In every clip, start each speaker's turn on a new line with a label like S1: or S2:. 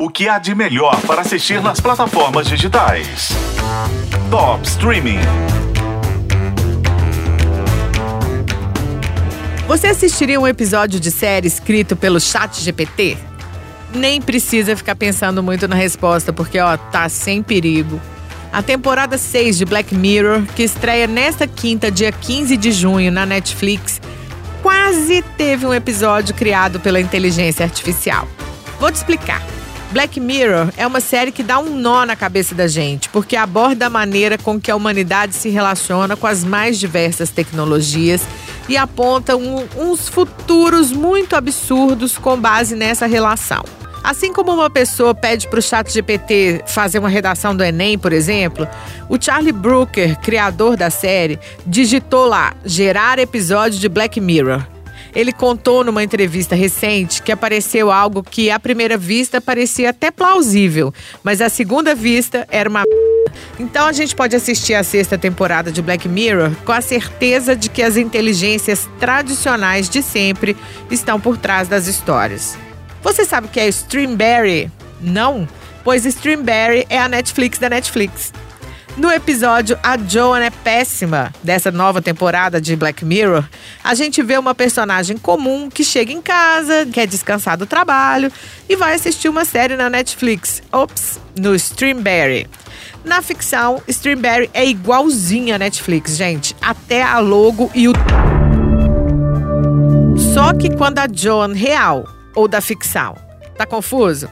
S1: O que há de melhor para assistir nas plataformas digitais? Top Streaming.
S2: Você assistiria um episódio de série escrito pelo Chat GPT? Nem precisa ficar pensando muito na resposta, porque ó, tá sem perigo. A temporada 6 de Black Mirror, que estreia nesta quinta, dia 15 de junho, na Netflix, quase teve um episódio criado pela inteligência artificial. Vou te explicar. Black Mirror é uma série que dá um nó na cabeça da gente, porque aborda a maneira com que a humanidade se relaciona com as mais diversas tecnologias e aponta um, uns futuros muito absurdos com base nessa relação. Assim como uma pessoa pede para o chat GPT fazer uma redação do Enem, por exemplo, o Charlie Brooker, criador da série, digitou lá gerar episódio de Black Mirror. Ele contou numa entrevista recente que apareceu algo que à primeira vista parecia até plausível, mas à segunda vista era uma então a gente pode assistir a sexta temporada de Black Mirror com a certeza de que as inteligências tradicionais de sempre estão por trás das histórias. Você sabe o que é Streamberry? Não? Pois Streamberry é a Netflix da Netflix. No episódio A Joan é Péssima, dessa nova temporada de Black Mirror, a gente vê uma personagem comum que chega em casa, quer descansar do trabalho e vai assistir uma série na Netflix. Ops, no Streamberry. Na ficção, Streamberry é igualzinha a Netflix, gente. Até a logo e o. Só que quando a Joan real ou da ficção. Tá confuso?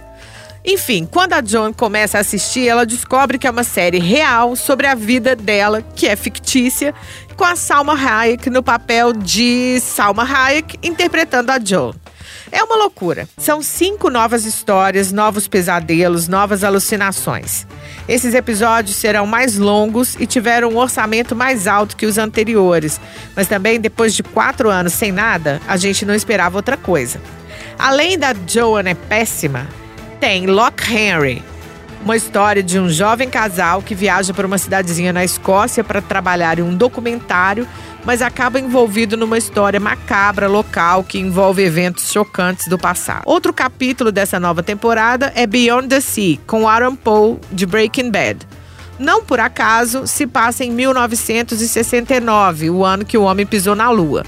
S2: Enfim, quando a Joan começa a assistir, ela descobre que é uma série real sobre a vida dela, que é fictícia, com a Salma Hayek no papel de Salma Hayek interpretando a Joan. É uma loucura. São cinco novas histórias, novos pesadelos, novas alucinações. Esses episódios serão mais longos e tiveram um orçamento mais alto que os anteriores, mas também depois de quatro anos sem nada, a gente não esperava outra coisa. Além da Joan é péssima, tem Lock Henry, uma história de um jovem casal que viaja para uma cidadezinha na Escócia para trabalhar em um documentário, mas acaba envolvido numa história macabra local que envolve eventos chocantes do passado. Outro capítulo dessa nova temporada é Beyond the Sea, com Aaron Paul de Breaking Bad. Não por acaso se passa em 1969, o ano que o homem pisou na Lua.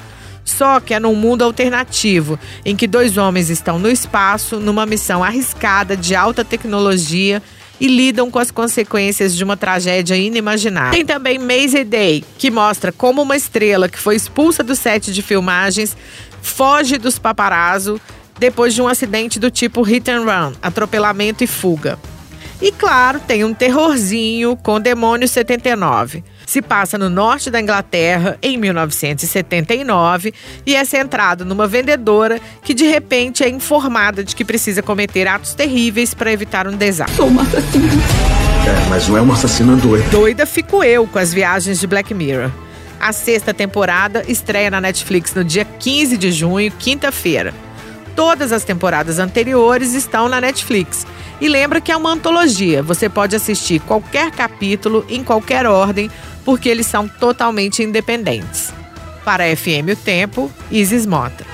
S2: Só que é num mundo alternativo, em que dois homens estão no espaço, numa missão arriscada de alta tecnologia e lidam com as consequências de uma tragédia inimaginável. Tem também Maisie Day, que mostra como uma estrela que foi expulsa do set de filmagens foge dos paparazzo depois de um acidente do tipo hit and run, atropelamento e fuga. E claro, tem um terrorzinho com Demônio 79 se passa no norte da Inglaterra em 1979 e é centrado numa vendedora que de repente é informada de que precisa cometer atos terríveis para evitar um desastre.
S3: Sou uma assassina.
S4: É, mas não é uma assassina doida.
S2: Doida fico eu com as viagens de Black Mirror. A sexta temporada estreia na Netflix no dia 15 de junho, quinta-feira. Todas as temporadas anteriores estão na Netflix. E lembra que é uma antologia, você pode assistir qualquer capítulo em qualquer ordem porque eles são totalmente independentes. Para a FM O Tempo, Isis Mota.